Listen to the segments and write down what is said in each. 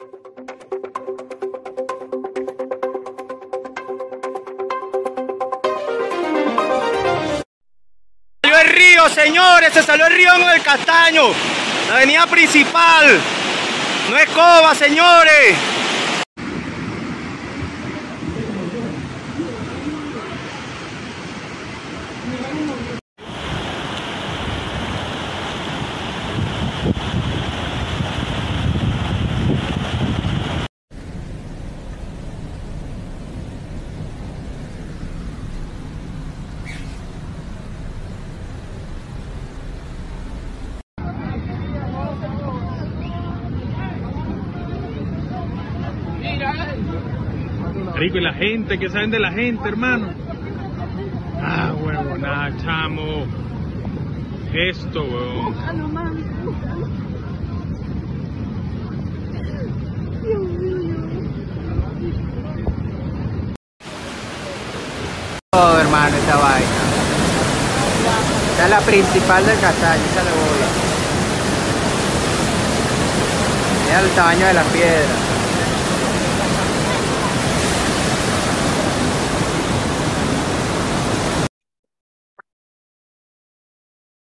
Salió el río, señores, se salió el río en el Castaño, la avenida principal. No es coba, señores. Y la gente, ¿qué saben de la gente, hermano? Ah, huevón, nada, chamo. Esto, huevón. todo, hermano, esta vaina. Esta es la principal del castaño, esa de bola. Mira el tamaño de la piedra.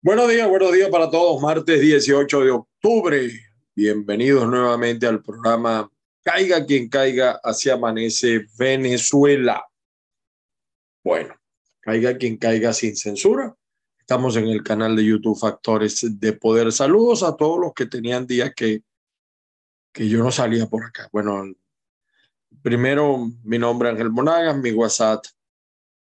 Buenos días, buenos días para todos. Martes 18 de octubre. Bienvenidos nuevamente al programa Caiga quien caiga, así amanece Venezuela. Bueno, caiga quien caiga sin censura. Estamos en el canal de YouTube Factores de Poder. Saludos a todos los que tenían días que, que yo no salía por acá. Bueno, primero mi nombre es Ángel Monagas, mi WhatsApp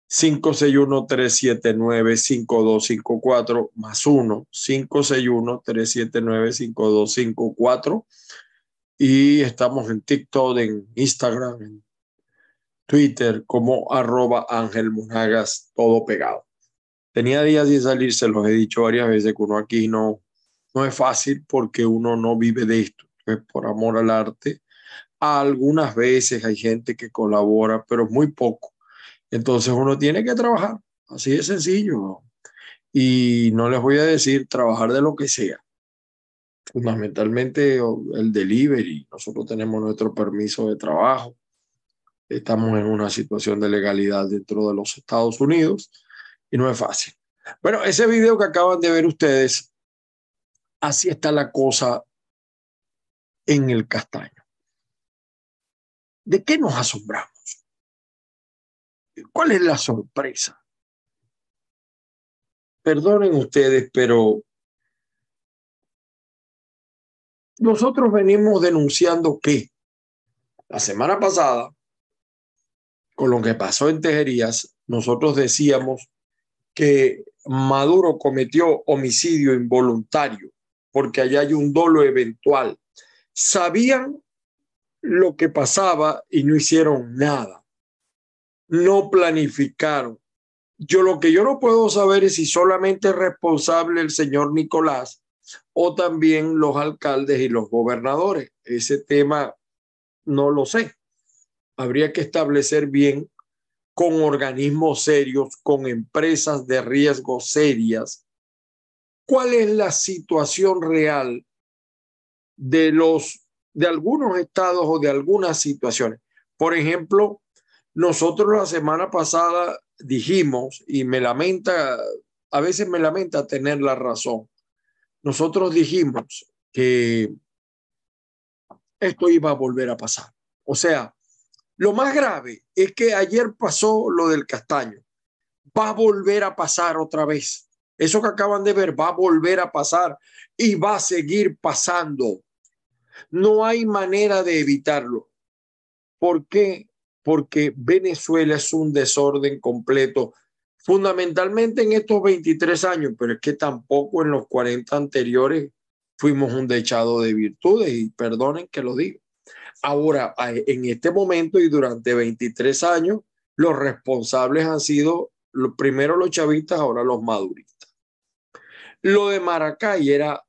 561-379-5254 más 1, 561-379-5254. Y estamos en TikTok, en Instagram, en Twitter como arroba Ángel Monagas, todo pegado. Tenía días de salir, se los he dicho varias veces, que uno aquí no, no es fácil porque uno no vive de esto. Entonces, por amor al arte, algunas veces hay gente que colabora, pero muy poco. Entonces uno tiene que trabajar, así de sencillo. Y no les voy a decir trabajar de lo que sea. Fundamentalmente el delivery. Nosotros tenemos nuestro permiso de trabajo. Estamos en una situación de legalidad dentro de los Estados Unidos y no es fácil. Bueno, ese video que acaban de ver ustedes, así está la cosa en el castaño. ¿De qué nos asombramos? ¿Cuál es la sorpresa? Perdonen ustedes, pero nosotros venimos denunciando que la semana pasada, con lo que pasó en Tejerías, nosotros decíamos que Maduro cometió homicidio involuntario porque allá hay un dolo eventual. Sabían lo que pasaba y no hicieron nada no planificaron. Yo lo que yo no puedo saber es si solamente es responsable el señor Nicolás o también los alcaldes y los gobernadores. Ese tema no lo sé. Habría que establecer bien con organismos serios, con empresas de riesgo serias, cuál es la situación real de los de algunos estados o de algunas situaciones. Por ejemplo, nosotros la semana pasada dijimos, y me lamenta, a veces me lamenta tener la razón, nosotros dijimos que esto iba a volver a pasar. O sea, lo más grave es que ayer pasó lo del castaño. Va a volver a pasar otra vez. Eso que acaban de ver va a volver a pasar y va a seguir pasando. No hay manera de evitarlo. ¿Por qué? Porque Venezuela es un desorden completo, fundamentalmente en estos 23 años, pero es que tampoco en los 40 anteriores fuimos un dechado de virtudes y perdonen que lo digo. Ahora, en este momento y durante 23 años, los responsables han sido primero los chavistas, ahora los maduristas. Lo de Maracay era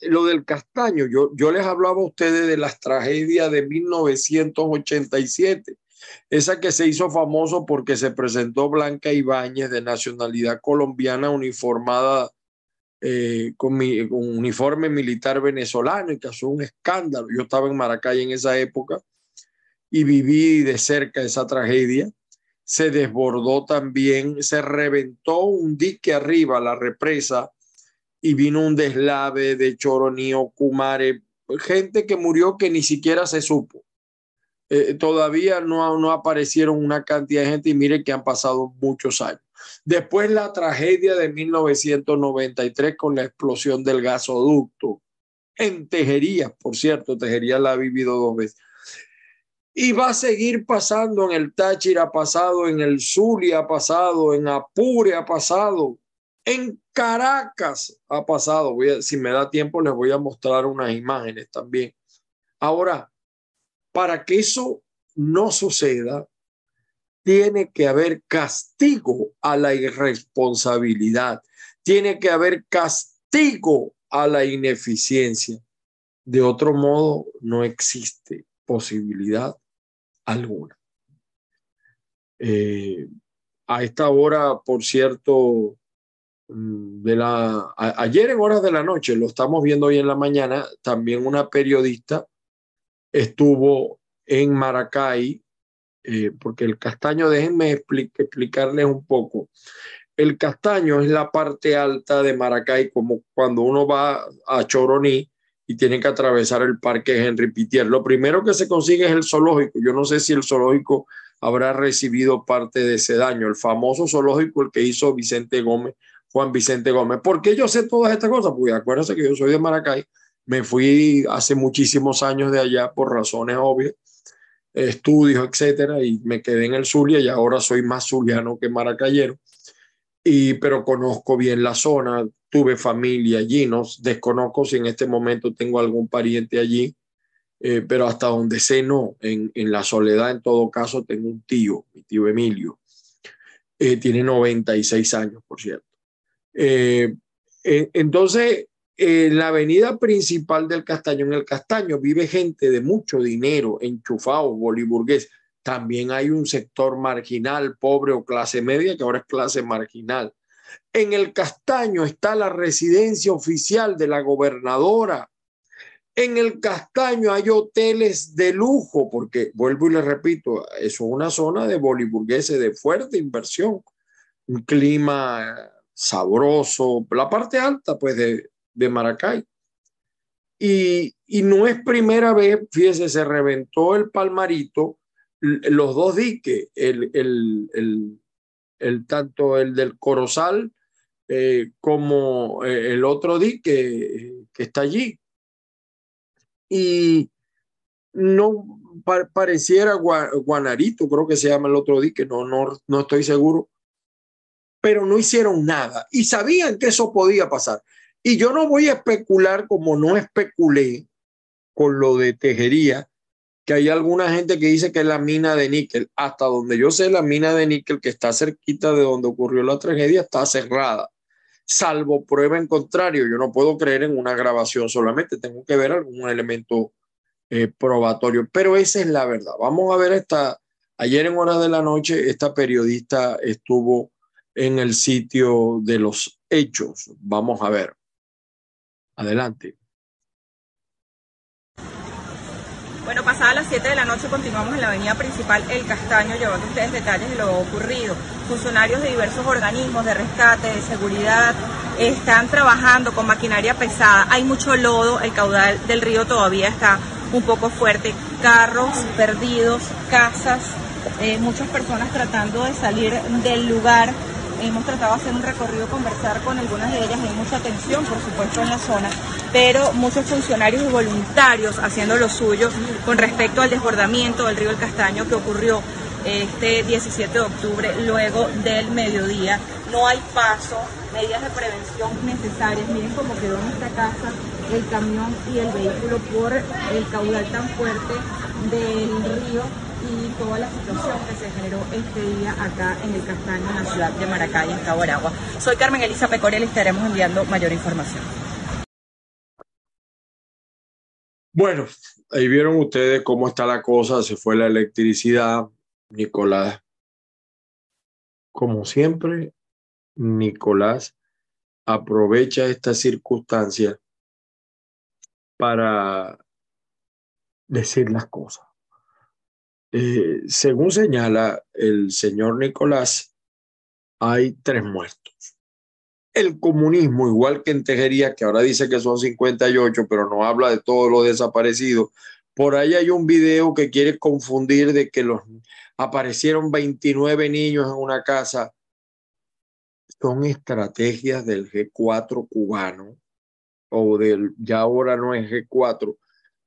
lo del castaño. Yo, yo les hablaba a ustedes de las tragedias de 1987, esa que se hizo famoso porque se presentó Blanca Ibáñez de nacionalidad colombiana uniformada eh, con, mi, uniforme militar venezolano y que hace un escándalo. Yo estaba en Maracay en esa época y viví de cerca esa tragedia. Se desbordó también, se reventó un dique arriba, la represa, y vino un deslave de Choronío, Kumare, gente que murió que ni siquiera se supo. Eh, todavía no, no aparecieron una cantidad de gente y mire que han pasado muchos años. Después la tragedia de 1993 con la explosión del gasoducto en Tejería, por cierto, Tejería la ha vivido dos veces. Y va a seguir pasando en el Táchira, ha pasado en el Zulia, ha pasado en Apure, ha pasado en Caracas, ha pasado. Voy si me da tiempo, les voy a mostrar unas imágenes también. Ahora, para que eso no suceda, tiene que haber castigo a la irresponsabilidad, tiene que haber castigo a la ineficiencia. De otro modo, no existe posibilidad alguna. Eh, a esta hora, por cierto, mm, de la, ayer en horas de la noche, lo estamos viendo hoy en la mañana, también una periodista estuvo en Maracay eh, porque el castaño, déjenme explicarles un poco. El castaño es la parte alta de Maracay, como cuando uno va a Choroní y tiene que atravesar el parque Henry Pitier. Lo primero que se consigue es el zoológico. Yo no sé si el zoológico habrá recibido parte de ese daño. El famoso zoológico, el que hizo Vicente Gómez, Juan Vicente Gómez. ¿Por qué yo sé todas estas cosas? Porque acuérdense que yo soy de Maracay. Me fui hace muchísimos años de allá por razones obvias estudios, etcétera, y me quedé en el Zulia y ahora soy más zuliano que maracayero. Y, pero conozco bien la zona, tuve familia allí, no desconozco si en este momento tengo algún pariente allí, eh, pero hasta donde sé no, en, en, la soledad en todo caso tengo un tío, mi tío Emilio, eh, tiene 96 años, por cierto. Eh, entonces, en la avenida principal del Castaño, en el Castaño, vive gente de mucho dinero, enchufado, boliburgués. También hay un sector marginal, pobre o clase media, que ahora es clase marginal. En el Castaño está la residencia oficial de la gobernadora. En el Castaño hay hoteles de lujo, porque vuelvo y le repito, eso es una zona de boliburgueses de fuerte inversión, un clima sabroso, la parte alta pues de, de Maracay. Y, no es primera vez, fíjese, se reventó el palmarito, los dos diques, el, el, tanto el del Corozal eh, como eh, el otro dique que está allí. Y no pareciera Guanarito, creo que se llama el otro dique, no, no, no estoy seguro, pero no hicieron nada y sabían que eso podía pasar. Y yo no voy a especular como no especulé con lo de tejería, que hay alguna gente que dice que es la mina de níquel. Hasta donde yo sé, la mina de níquel que está cerquita de donde ocurrió la tragedia está cerrada. Salvo prueba en contrario, yo no puedo creer en una grabación solamente, tengo que ver algún elemento eh, probatorio. Pero esa es la verdad. Vamos a ver esta. Ayer en hora de la noche, esta periodista estuvo en el sitio de los hechos. Vamos a ver. Adelante. Bueno, pasadas las 7 de la noche continuamos en la avenida principal El Castaño llevando ustedes detalles de lo ocurrido. Funcionarios de diversos organismos de rescate, de seguridad, están trabajando con maquinaria pesada. Hay mucho lodo, el caudal del río todavía está un poco fuerte. Carros perdidos, casas, eh, muchas personas tratando de salir del lugar. Hemos tratado de hacer un recorrido, conversar con algunas de ellas. Hay mucha tensión, por supuesto, en la zona, pero muchos funcionarios y voluntarios haciendo lo suyo con respecto al desbordamiento del río El Castaño que ocurrió este 17 de octubre, luego del mediodía. No hay paso, medidas de prevención necesarias. Miren cómo quedó nuestra casa, el camión y el vehículo por el caudal tan fuerte del río y toda la situación que se generó este día acá en el Castaño, en la ciudad de Maracay, en Cabo Aragua. Soy Carmen Elisa le estaremos enviando mayor información. Bueno, ahí vieron ustedes cómo está la cosa, se fue la electricidad, Nicolás, como siempre, Nicolás aprovecha esta circunstancia para decir las cosas. Eh, según señala el señor Nicolás, hay tres muertos. El comunismo, igual que en Tejería, que ahora dice que son 58, pero no habla de todos los desaparecidos. Por ahí hay un video que quiere confundir de que los aparecieron 29 niños en una casa. Son estrategias del G4 cubano, o del, ya ahora no es G4,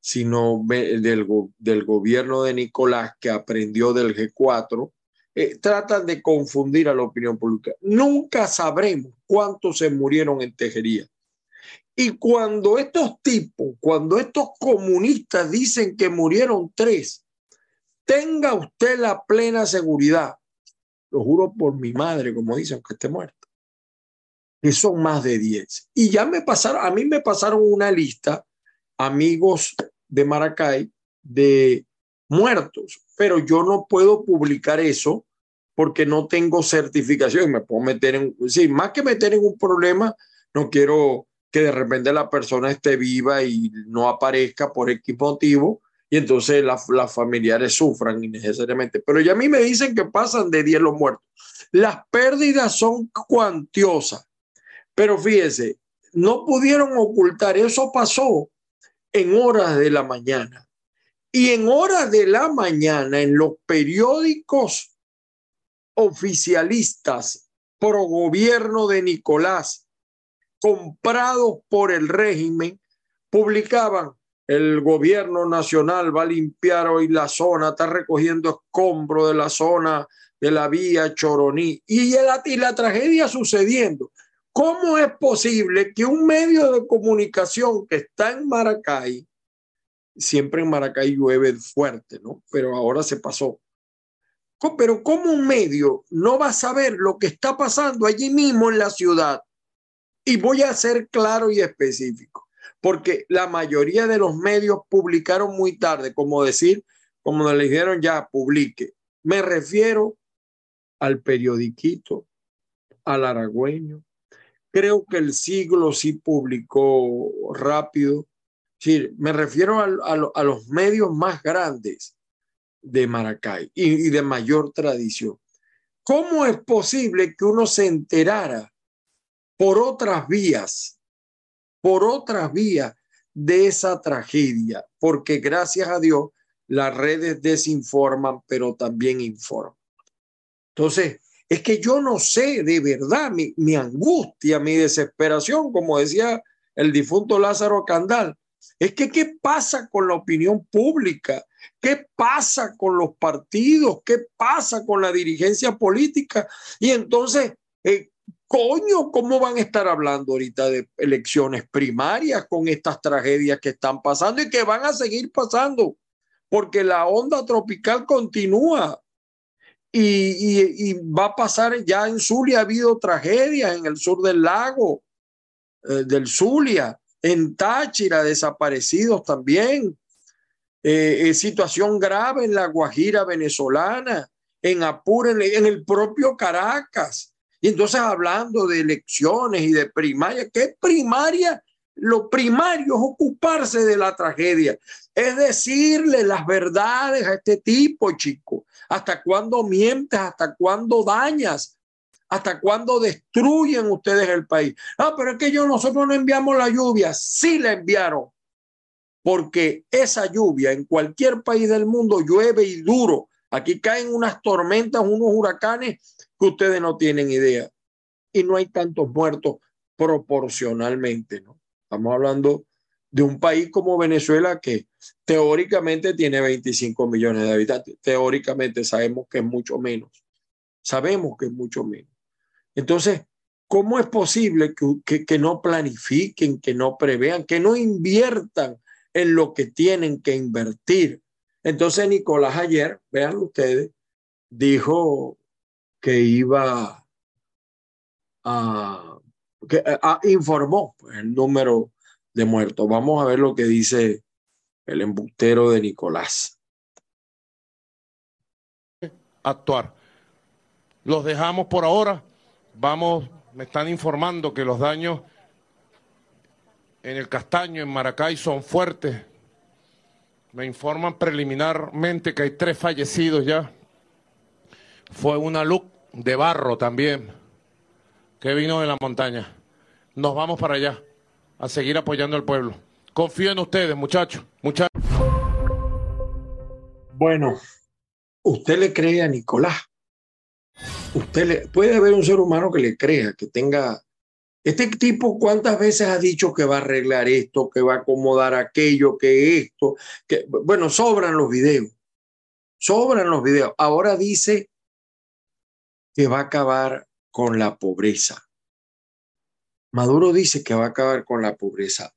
sino del, del gobierno de Nicolás que aprendió del G4, eh, tratan de confundir a la opinión pública. Nunca sabremos cuántos se murieron en Tejería. Y cuando estos tipos, cuando estos comunistas dicen que murieron tres, tenga usted la plena seguridad, lo juro por mi madre, como dicen, que esté muerta, que son más de diez. Y ya me pasaron, a mí me pasaron una lista, amigos de Maracay de muertos, pero yo no puedo publicar eso porque no tengo certificación me puedo meter en, sí, más que meter en un problema, no quiero que de repente la persona esté viva y no aparezca por X motivo y entonces las familiares sufran innecesariamente. Pero ya a mí me dicen que pasan de 10 los muertos. Las pérdidas son cuantiosas, pero fíjese, no pudieron ocultar, eso pasó en horas de la mañana. Y en horas de la mañana, en los periódicos oficialistas pro gobierno de Nicolás, comprados por el régimen, publicaban el gobierno nacional va a limpiar hoy la zona, está recogiendo escombro de la zona de la vía Choroní y la, y la tragedia sucediendo. ¿Cómo es posible que un medio de comunicación que está en Maracay, siempre en Maracay llueve fuerte, ¿no? Pero ahora se pasó. Pero ¿cómo un medio no va a saber lo que está pasando allí mismo en la ciudad? Y voy a ser claro y específico, porque la mayoría de los medios publicaron muy tarde, como decir, como le dijeron ya, publique. Me refiero al periodiquito, al aragüeño, creo que el siglo sí publicó rápido. Me refiero a, los medios más grandes de Maracay y, y de mayor tradición. ¿Cómo es posible que uno se enterara por otras vías, por otras vías de esa tragedia? Porque gracias a Dios las redes desinforman, pero también informan. Entonces, es que yo no sé de verdad mi, angustia, mi desesperación, como decía el difunto Lázaro Candal. Es que qué pasa con la opinión pública, qué pasa con los partidos, qué pasa con la dirigencia política. Y entonces, eh, coño, ¿cómo van a estar hablando ahorita de elecciones primarias con estas tragedias que están pasando y que van a seguir pasando? Porque la onda tropical continúa. Y, va a pasar, ya en Zulia ha habido tragedias en el sur del lago, eh, del Zulia, en Táchira, desaparecidos también. Eh, situación grave en la Guajira venezolana, en Apure, en, el propio Caracas. Y entonces hablando de elecciones y de primaria, ¿qué primaria? Lo primario es ocuparse de la tragedia, es decirle las verdades a este tipo, chico. ¿Hasta cuándo mientes? ¿Hasta cuándo dañas? ¿Hasta cuándo destruyen ustedes el país? Ah, pero es que yo, nosotros no enviamos la lluvia. Sí la enviaron. Porque esa lluvia en cualquier país del mundo llueve y duro. Aquí caen unas tormentas, unos huracanes que ustedes no tienen idea. Y no hay tantos muertos proporcionalmente, ¿no? Estamos hablando de un país como Venezuela que teóricamente tiene 25 millones de habitantes. Teóricamente sabemos que es mucho menos. Sabemos que es mucho menos. Entonces, ¿cómo es posible que, que, no planifiquen, que no prevean, que no inviertan en lo que tienen que invertir? Entonces, Nicolás ayer, vean ustedes, dijo que iba a, que informó pues, el número de muertos. Vamos a ver lo que dice el embustero de Nicolás. Actuar. Los dejamos por ahora. Vamos me están informando que los daños en el Castaño, en Maracay, son fuertes. Me informan preliminarmente que hay tres fallecidos ya. Fue una luz de barro también que vino de la montaña. Nos vamos para allá a seguir apoyando al pueblo. Confío en ustedes, muchachos. Bueno, usted le cree a Nicolás. Usted le, puede haber un ser humano que le crea, que tenga este tipo, ¿cuántas veces ha dicho que va a arreglar esto, que va a acomodar aquello, que esto? Que, bueno, sobran los videos. Sobran los videos. Ahora dice que va a acabar con la pobreza. Maduro dice que va a acabar con la pobreza.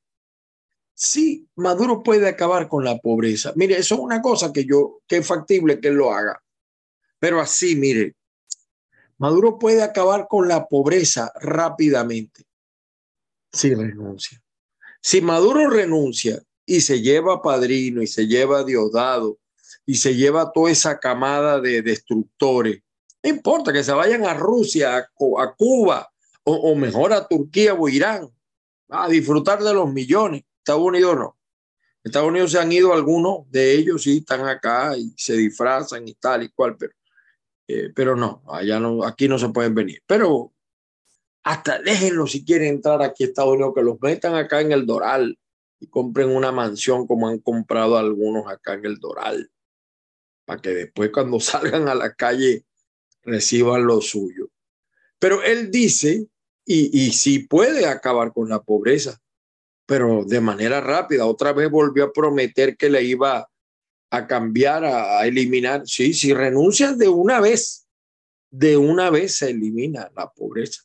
Sí, Maduro puede acabar con la pobreza. Mire, eso es una cosa que yo, que es factible que él lo haga. Pero así, mire, Maduro puede acabar con la pobreza rápidamente si renuncia. Si Maduro renuncia y se lleva a Padrino y se lleva a Diosdado y se lleva toda esa camada de destructores, no importa que se vayan a Rusia, a, Cuba o, mejor a Turquía o Irán a disfrutar de los millones. Estados Unidos no. Estados Unidos se han ido algunos de ellos, sí, están acá y se disfrazan y tal y cual, pero eh, pero no, allá no, aquí no se pueden venir. Pero hasta déjenlo si quieren entrar aquí a Estados Unidos, que los metan acá en el Doral y compren una mansión como han comprado algunos acá en el Doral, para que después cuando salgan a la calle reciban lo suyo. Pero él dice, y, y sí puede acabar con la pobreza, pero de manera rápida. Otra vez volvió a prometer que le iba a cambiar, a, eliminar. Sí, si renuncias de una vez, de una vez se elimina la pobreza.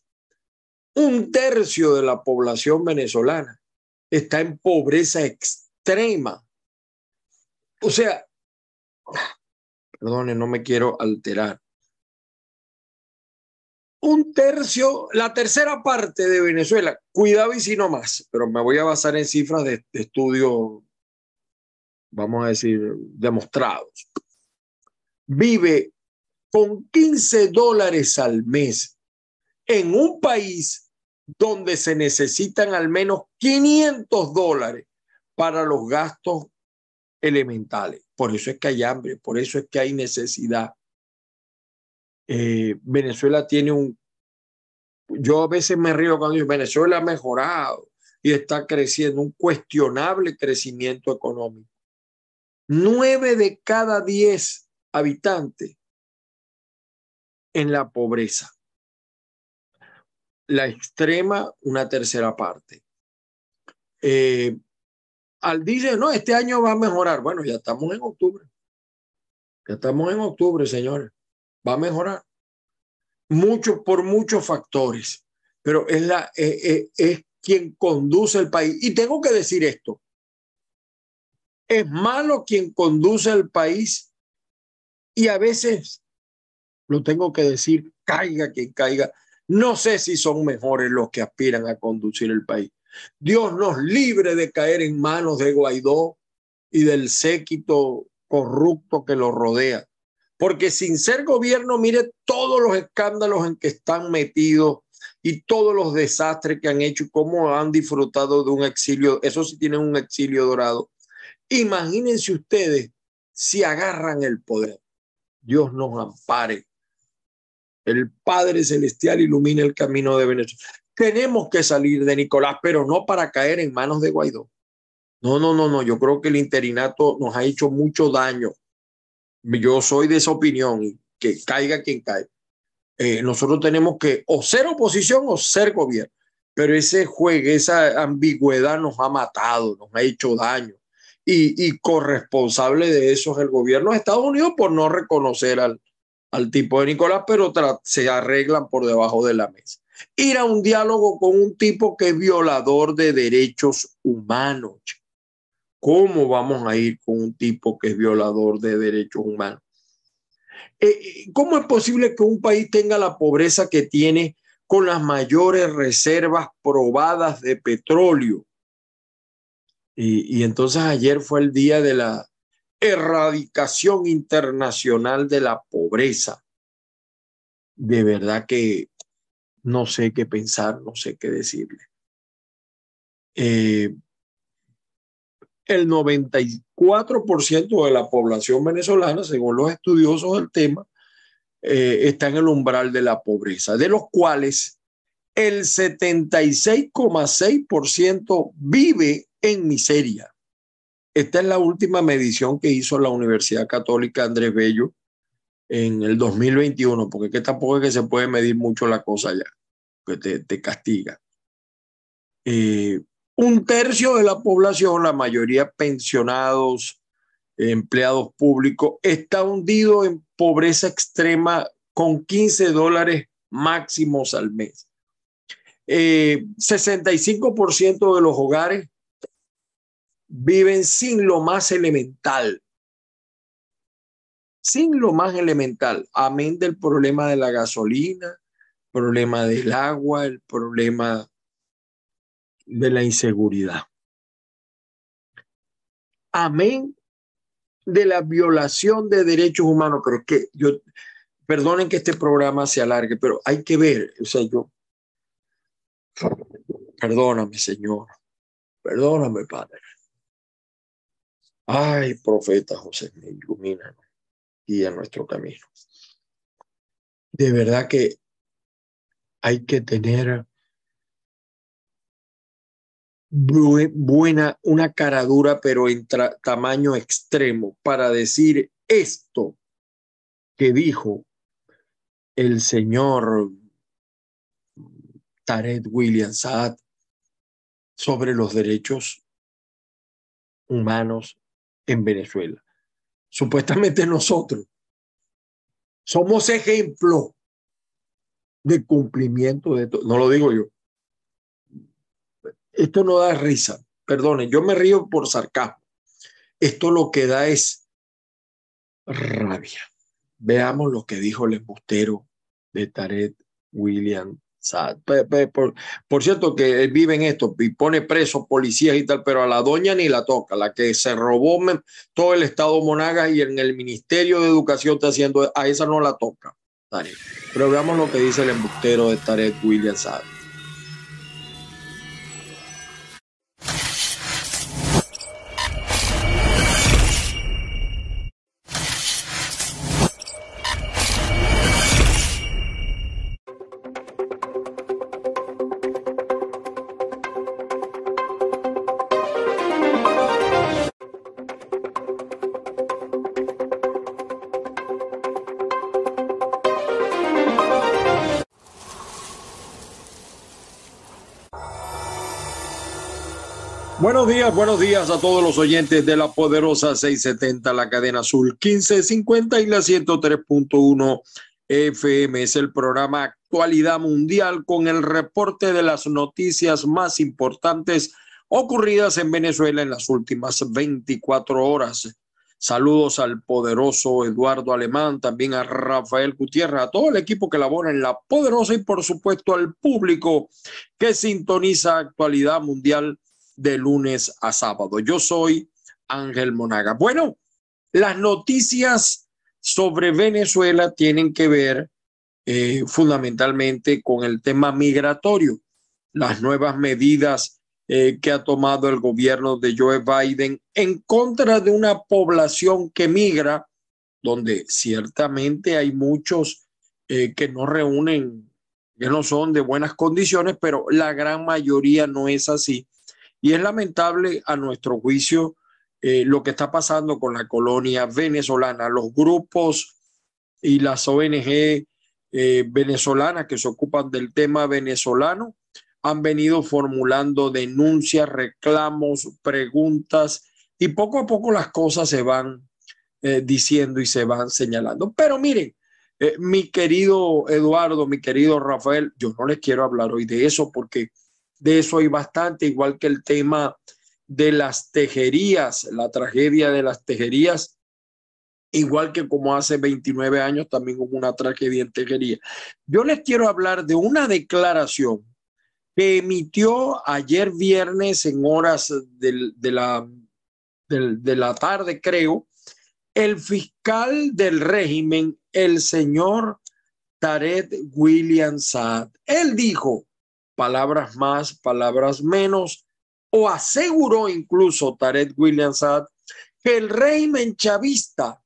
Un tercio de la población venezolana está en pobreza extrema. O sea, perdone, no me quiero alterar. Un tercio, la tercera parte de Venezuela, cuidado y si no más, pero me voy a basar en cifras de, de estudio vamos a decir, demostrados, vive con 15 dólares al mes en un país donde se necesitan al menos 500 dólares para los gastos elementales. Por eso es que hay hambre, por eso es que hay necesidad. Eh, Venezuela tiene un... Yo a veces me río cuando digo, Venezuela ha mejorado y está creciendo, un cuestionable crecimiento económico. Nueve de cada diez habitantes en la pobreza. La extrema, una tercera parte. Eh, al dice, no, este año va a mejorar. Bueno, ya estamos en octubre. Ya estamos en octubre, señores. Va a mejorar. Mucho, por muchos factores. Pero es, la, es quien conduce el país. Y tengo que decir esto. Es malo quien conduce el país y a veces, lo tengo que decir, caiga quien caiga. No sé si son mejores los que aspiran a conducir el país. Dios nos libre de caer en manos de Guaidó y del séquito corrupto que lo rodea. Porque sin ser gobierno, mire todos los escándalos en que están metidos y todos los desastres que han hecho y cómo han disfrutado de un exilio. Eso sí tienen un exilio dorado. Imagínense ustedes si agarran el poder. Dios nos ampare. El Padre Celestial ilumina el camino de Venezuela. Tenemos que salir de Nicolás, pero no para caer en manos de Guaidó. No, no, no, no. Yo creo que el interinato nos ha hecho mucho daño. Yo soy de esa opinión y que caiga quien caiga. Eh, nosotros tenemos que o ser oposición o ser gobierno. Pero ese juego, esa ambigüedad nos ha matado, nos ha hecho daño y, corresponsable de eso es el gobierno de Estados Unidos por no reconocer al, al tipo de Nicolás, pero se arreglan por debajo de la mesa. Ir a un diálogo con un tipo que es violador de derechos humanos. ¿Cómo vamos a ir con un tipo que es violador de derechos humanos? Eh, eh, ¿Cómo es posible que un país tenga la pobreza que tiene con las mayores reservas probadas de petróleo? Y, entonces ayer fue el día de la erradicación internacional de la pobreza. De verdad que no sé qué pensar, no sé qué decirle. Eh, el 94% de la población venezolana, según los estudiosos del tema, eh, está en el umbral de la pobreza, de los cuales el 76,6% vive en miseria. Esta es la última medición que hizo la Universidad Católica Andrés Bello en el 2021, porque que tampoco es que se puede medir mucho la cosa ya, que te, castiga. Eh, un tercio de la población, la mayoría pensionados, empleados públicos, está hundido en pobreza extrema con 15 dólares máximos al mes. 65% eh, de los hogares viven sin lo más elemental, sin lo más elemental, amén del problema de la gasolina, problema del agua, el problema de la inseguridad. Amén de la violación de derechos humanos, pero que yo, perdonen que este programa se alargue, pero hay que ver, o sea, yo, perdóname, Señor, perdóname, Padre. Ay, profeta José, me ilumina y en nuestro camino. De verdad que hay que tener buena, una cara dura, pero en tamaño extremo, para decir esto que dijo el señor Tarek William Saad sobre los derechos humanos en Venezuela. Supuestamente nosotros somos ejemplo de cumplimiento de esto. No lo digo yo. Esto no da risa. Perdonen, yo me río por sarcasmo. Esto lo que da es rabia. Veamos lo que dijo el embustero de Tarek William por, cierto, que él vive en esto y pone presos policías y tal, pero a la doña ni la toca, la que se robó todo el Estado Monagas y en el Ministerio de Educación está haciendo, a esa no la toca. Pero veamos lo que dice el embustero de Tarek William Saad. Buenos días, buenos días a todos los oyentes de la poderosa 670, la cadena azul 1550 y la 103.1 FM. Es el programa Actualidad Mundial con el reporte de las noticias más importantes ocurridas en Venezuela en las últimas 24 horas. Saludos al poderoso Eduardo Alemán, también a Rafael Gutiérrez, a todo el equipo que labora en la poderosa y por supuesto al público que sintoniza Actualidad Mundial de lunes a sábado. Yo soy Ángel Monaga. Bueno, las noticias sobre Venezuela tienen que ver eh, fundamentalmente con el tema migratorio, las nuevas medidas eh, que ha tomado el gobierno de Joe Biden en contra de una población que migra, donde ciertamente hay muchos eh, que no reúnen, que no son de buenas condiciones, pero la gran mayoría no es así y es lamentable a nuestro juicio eh, lo que está pasando con la colonia venezolana. Los grupos y las ONG eh, venezolanas que se ocupan del tema venezolano han venido formulando denuncias, reclamos, preguntas y poco a poco las cosas se van eh, diciendo y se van señalando. Pero miren, mi querido Eduardo, mi querido Rafael, yo no les quiero hablar hoy de eso porque de eso hay bastante, igual que el tema de las tejerías, la tragedia de las tejerías, igual que como hace 29 años también hubo una tragedia en tejería. Yo les quiero hablar de una declaración que emitió ayer viernes en horas de, la, de la tarde, creo, el fiscal del régimen, el señor Tarek William Saad. Él dijo palabras más, palabras menos, o aseguró incluso Tarek William Saad que el régimen chavista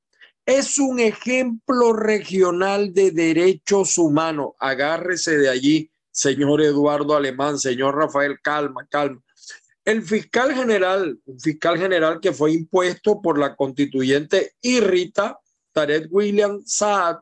es un ejemplo regional de derechos humanos. Agárrese de allí, señor Eduardo Alemán, señor Rafael, calma, calma. El fiscal general, un fiscal general que fue impuesto por la constituyente Irrita, Tarek William Saad,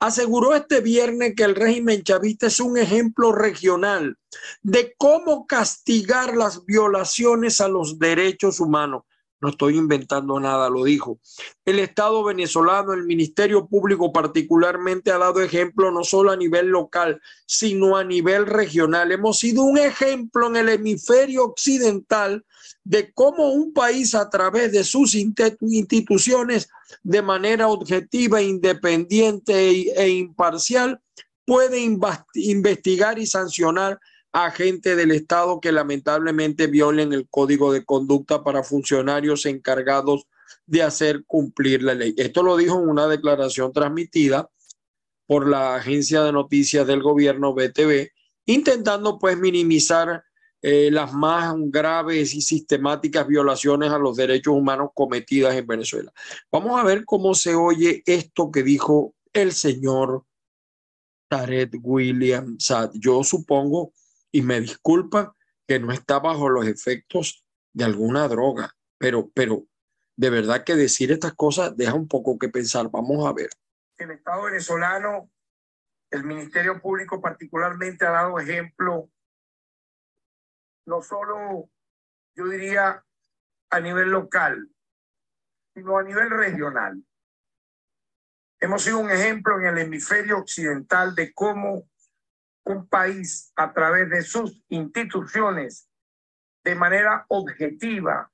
aseguró este viernes que el régimen chavista es un ejemplo regional de cómo castigar las violaciones a los derechos humanos. No estoy inventando nada, lo dijo. El Estado venezolano, el Ministerio Público particularmente ha dado ejemplo no solo a nivel local, sino a nivel regional. Hemos sido un ejemplo en el hemisferio occidental de cómo un país a través de sus instituciones de manera objetiva, independiente e imparcial puede investigar y sancionar agentes del Estado que lamentablemente violen el código de conducta para funcionarios encargados de hacer cumplir la ley. Esto lo dijo en una declaración transmitida por la agencia de noticias del gobierno BTV, intentando pues minimizar eh, las más graves y sistemáticas violaciones a los derechos humanos cometidas en Venezuela. Vamos a ver cómo se oye esto que dijo el señor Tarek William Sad. Yo supongo y me disculpa que no está bajo los efectos de alguna droga, pero, pero de verdad que decir estas cosas deja un poco que pensar. Vamos a ver. El Estado venezolano, el Ministerio Público particularmente ha dado ejemplo, no solo, yo diría, a nivel local, sino a nivel regional. Hemos sido un ejemplo en el hemisferio occidental de cómo un país a través de sus instituciones de manera objetiva,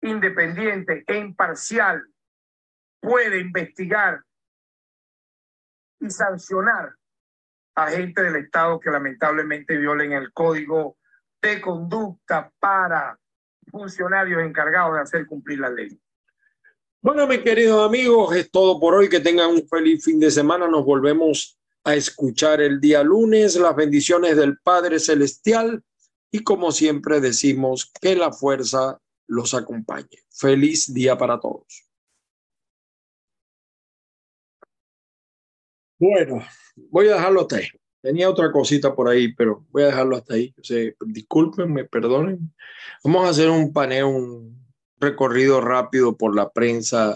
independiente e imparcial puede investigar y sancionar a gente del Estado que lamentablemente violen el código de conducta para funcionarios encargados de hacer cumplir la ley. Bueno, mis queridos amigos, es todo por hoy. Que tengan un feliz fin de semana. Nos volvemos a escuchar el día lunes las bendiciones del Padre Celestial y como siempre decimos que la fuerza los acompañe. Feliz día para todos. Bueno, voy a dejarlo hasta ahí. Tenía otra cosita por ahí, pero voy a dejarlo hasta ahí. O sea, disculpen, perdonen. Vamos a hacer un paneo, un recorrido rápido por la prensa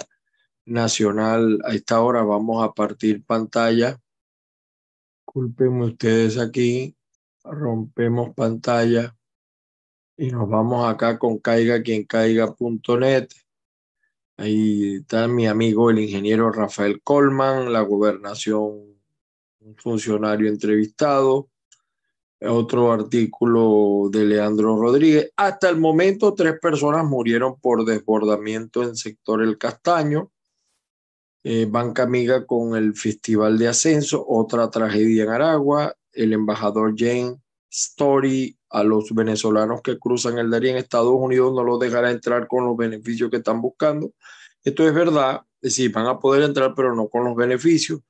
nacional. A esta hora vamos a partir pantalla Disculpen ustedes aquí, rompemos pantalla y nos vamos acá con caiga quien caiga.net. Ahí está mi amigo el ingeniero Rafael Colman, la gobernación, un funcionario entrevistado, otro artículo de Leandro Rodríguez. Hasta el momento, tres personas murieron por desbordamiento en sector El Castaño. Eh, banca amiga con el Festival de Ascenso, otra tragedia en Aragua, el embajador Jane Story a los venezolanos que cruzan el Darién en Estados Unidos no los dejará entrar con los beneficios que están buscando. Esto es verdad, es decir, van a poder entrar pero no con los beneficios.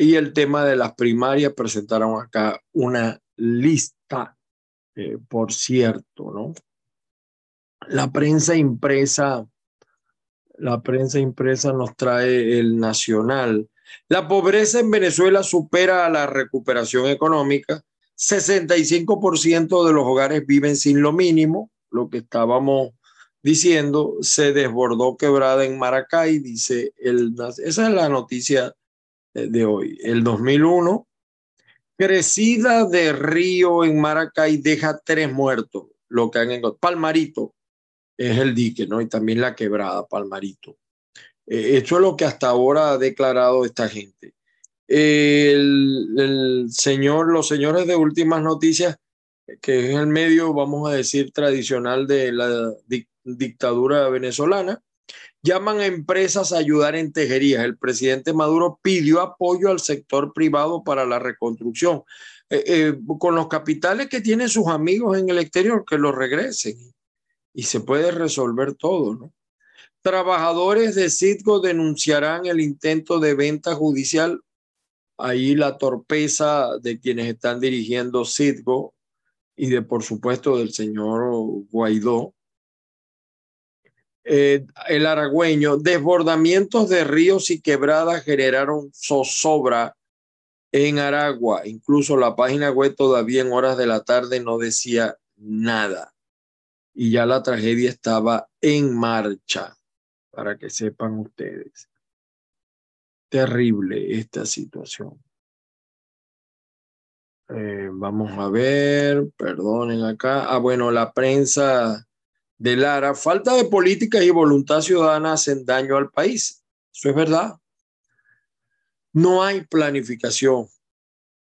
Y el tema de las primarias, presentaron acá una lista, eh, por cierto, ¿no? La prensa impresa la prensa impresa nos trae el nacional. La pobreza en Venezuela supera a la recuperación económica. 65% de los hogares viven sin lo mínimo, lo que estábamos diciendo. Se desbordó quebrada en Maracay, dice el. Esa es la noticia de hoy. El 2001, crecida de río en Maracay deja tres muertos, lo que han encontrado. Palmarito, es el dique, ¿no? Y también la quebrada, Palmarito. Eh, esto es lo que hasta ahora ha declarado esta gente. El, señor, los señores de últimas noticias, que es el medio, vamos a decir, tradicional de la dictadura venezolana, llaman a empresas a ayudar en tejerías. El presidente Maduro pidió apoyo al sector privado para la reconstrucción, eh, eh, con los capitales que tienen sus amigos en el exterior, que los regresen y se puede resolver todo, ¿no? Trabajadores de Citgo denunciarán el intento de venta judicial ahí la torpeza de quienes están dirigiendo Citgo y de, por supuesto, del señor Guaidó. Eh, el aragüeño, desbordamientos de ríos y quebradas generaron zozobra en Aragua. Incluso la página web todavía en horas de la tarde no decía nada. Y ya la tragedia estaba en marcha, para que sepan ustedes. Terrible esta situación. Eh, vamos a ver, perdonen acá. Ah, bueno, la prensa de Lara, falta de políticas y voluntad ciudadana hacen daño al país. Eso es verdad. No hay planificación.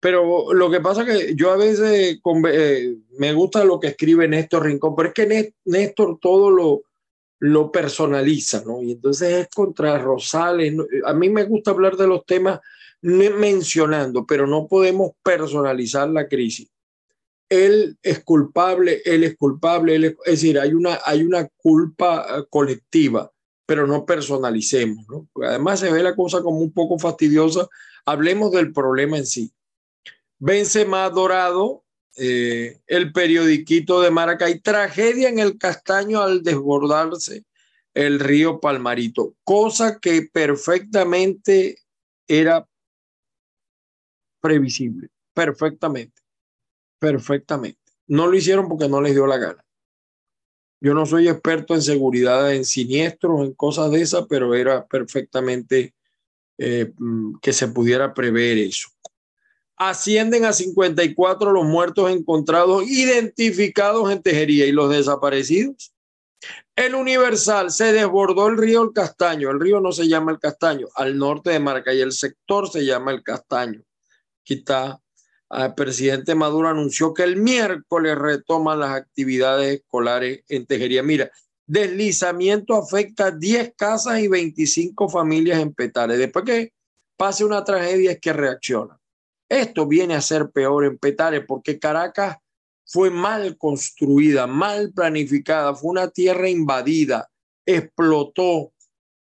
Pero lo que pasa es que yo a veces eh, me gusta lo que escribe Néstor Rincón, pero es que Néstor todo lo, lo personaliza, ¿no? Y entonces es contra Rosales. A mí me gusta hablar de los temas mencionando, pero no podemos personalizar la crisis. Él es culpable, él es culpable, es, decir, hay una, hay una culpa eh, colectiva, pero no personalicemos, ¿no? además se ve la cosa como un poco fastidiosa. Hablemos del problema en sí. Vence más dorado, eh, el periodiquito de Maracay, tragedia en el castaño al desbordarse el río Palmarito, cosa que perfectamente era previsible, perfectamente, perfectamente. No lo hicieron porque no les dio la gana. Yo no soy experto en seguridad, en siniestros, en cosas de esas, pero era perfectamente eh, mm, que se pudiera prever eso. Ascienden a 54 los muertos encontrados, identificados en Tejería y los desaparecidos. El Universal se desbordó el río El Castaño. El río no se llama El Castaño, al norte de Maracay. El sector se llama El Castaño. Aquí está. El presidente Maduro anunció que el miércoles retoman las actividades escolares en Tejería. Mira, deslizamiento afecta a 10 casas y 25 familias en Petare. Después que pase una tragedia es que reacciona. Esto viene a ser peor en Petare porque Caracas fue mal construida, mal planificada, fue una tierra invadida, explotó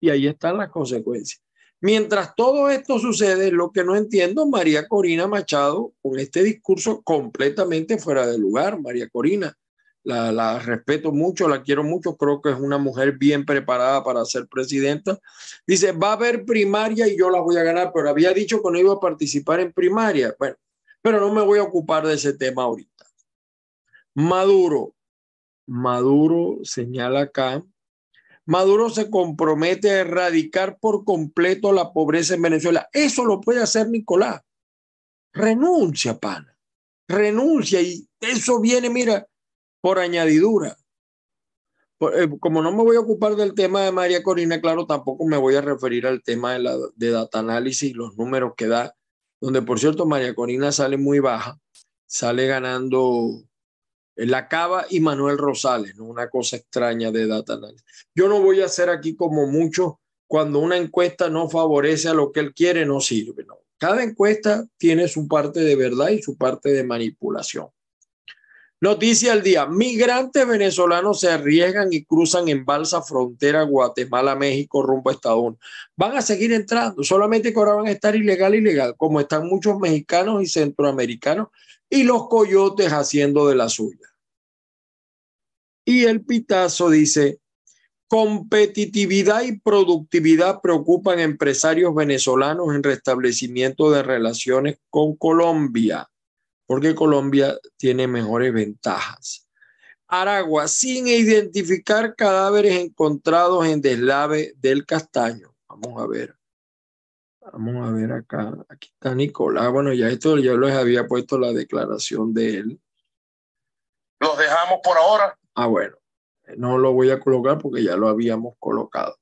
y ahí están las consecuencias. Mientras todo esto sucede, lo que no entiendo, María Corina Machado, con este discurso completamente fuera de lugar, María Corina, la, respeto mucho, la quiero mucho, creo que es una mujer bien preparada para ser presidenta. Dice, va a haber primaria y yo la voy a ganar, pero había dicho que no iba a participar en primaria. Bueno, pero no me voy a ocupar de ese tema ahorita. Maduro, Maduro señala acá Maduro se compromete a erradicar por completo la pobreza en Venezuela. Eso lo puede hacer Nicolás. Renuncia, pana. Renuncia y eso viene, mira, por añadidura. Eh, como no me voy a ocupar del tema de María Corina, claro, tampoco me voy a referir al tema de, la, de data análisis y los números que da, donde por cierto María Corina sale muy baja, sale ganando la Cava y Manuel Rosales, ¿no? una cosa extraña de data analysis. Yo no voy a hacer aquí como mucho cuando una encuesta no favorece a lo que él quiere, no sirve. ¿no? Cada encuesta tiene su parte de verdad y su parte de manipulación. Noticia al día. Migrantes venezolanos se arriesgan y cruzan en balsa frontera Guatemala-México rumbo a Estados Unidos. Van a seguir entrando, solamente que ahora van a estar ilegal, ilegal, como están muchos mexicanos y centroamericanos y los coyotes haciendo de la suya. Y el pitazo dice, competitividad y productividad preocupan empresarios venezolanos en restablecimiento de relaciones con Colombia, porque Colombia tiene mejores ventajas. Aragua, sin identificar cadáveres encontrados en deslave del castaño. Vamos a ver. Vamos a ver acá. Aquí está Nicolás. Bueno, ya esto ya les había puesto la declaración de él. Los dejamos por ahora. Ah, bueno, no lo voy a colocar porque ya lo habíamos colocado.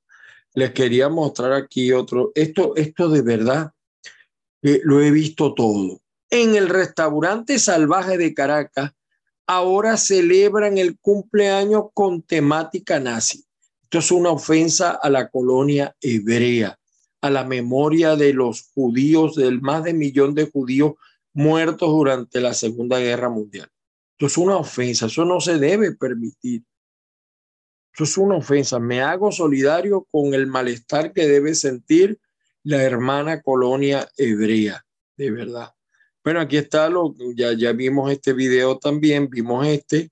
Les quería mostrar aquí otro. Esto, esto de verdad eh, lo he visto todo. En el restaurante salvaje de Caracas, ahora celebran el cumpleaños con temática nazi. Esto es una ofensa a la colonia hebrea, a la memoria de los judíos, del más de millón de judíos muertos durante la Segunda Guerra Mundial. Esto es una ofensa, eso no se debe permitir. Eso es una ofensa. Me hago solidario con el malestar que debe sentir la hermana colonia hebrea. de verdad. Bueno, aquí está lo, ya, ya vimos este video también, vimos este.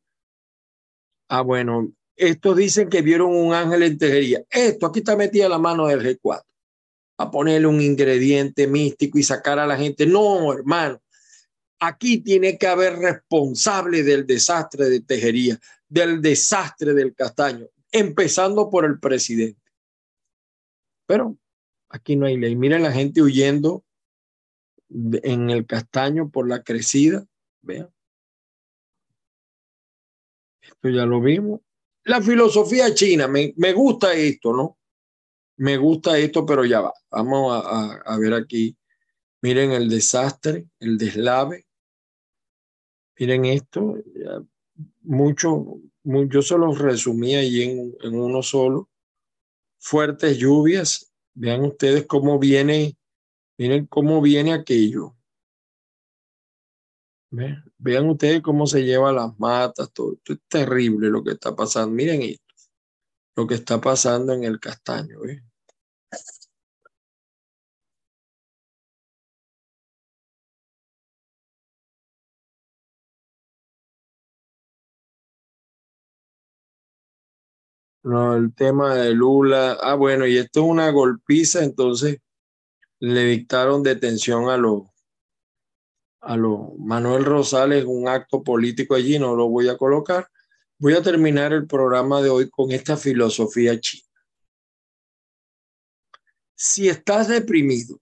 Ah, bueno, estos dicen que vieron un ángel en tejería. Esto, aquí está metida la mano del G4. A ponerle un ingrediente místico y sacar a la gente. No, hermano. Aquí tiene que haber responsable del desastre de tejería, del desastre del castaño, empezando por el presidente. Pero aquí no hay ley. Miren la gente huyendo en el castaño por la crecida. Vean. Esto ya lo vimos. La filosofía china, me, me gusta esto, ¿no? Me gusta esto, pero ya va. Vamos a, a ver aquí. Miren el desastre, el deslave. Miren esto. Mucho, yo se los resumí ahí en, en uno solo. Fuertes lluvias. Vean ustedes cómo viene, miren cómo viene aquello. Vean ustedes cómo se lleva las matas, todo. Esto es terrible lo que está pasando. Miren esto, lo que está pasando en el castaño. No, el tema de Lula. Ah, bueno, y esto es una golpiza, entonces le dictaron detención a los a lo Manuel Rosales, un acto político allí, no lo voy a colocar. Voy a terminar el programa de hoy con esta filosofía china. Si estás deprimido,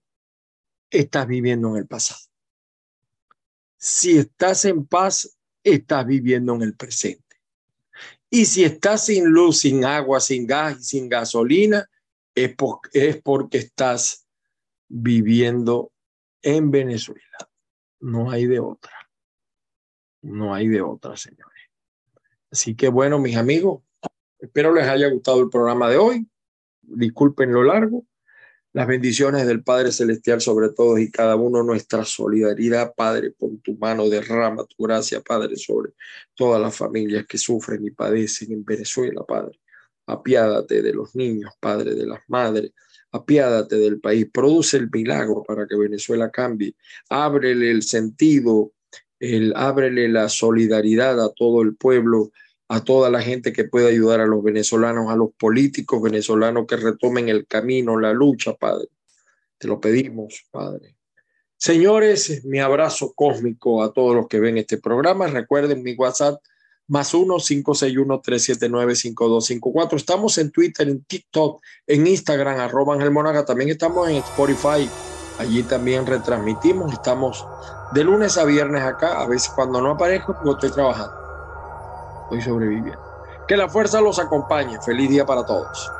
estás viviendo en el pasado. Si estás en paz, estás viviendo en el presente. Y si estás sin luz, sin agua, sin gas y sin gasolina, es, es porque estás viviendo en Venezuela. No hay de otra. No hay de otra, señores. Así que bueno, mis amigos, espero les haya gustado el programa de hoy. Disculpen lo largo. Las bendiciones del Padre Celestial sobre todos y cada uno, nuestra solidaridad, Padre, por tu mano derrama tu gracia, Padre, sobre todas las familias que sufren y padecen en Venezuela, Padre. Apiádate de los niños, Padre, de las madres, apiádate del país, produce el milagro para que Venezuela cambie, ábrele el sentido, el, ábrele la solidaridad a todo el pueblo, a toda la gente que pueda ayudar a los venezolanos, a los políticos venezolanos que retomen el camino, la lucha, Padre. Te lo pedimos, Padre. Señores, mi abrazo cósmico a todos los que ven este programa. Recuerden mi WhatsApp más 1-561-379-5254. Estamos en Twitter, en TikTok, en Instagram, arroba Ángel Monaga. También estamos en Spotify. Allí también retransmitimos. Estamos de lunes a viernes acá. A veces cuando no aparezco, porque estoy trabajando. Estoy sobreviviendo. Que la fuerza los acompañe. Feliz día para todos.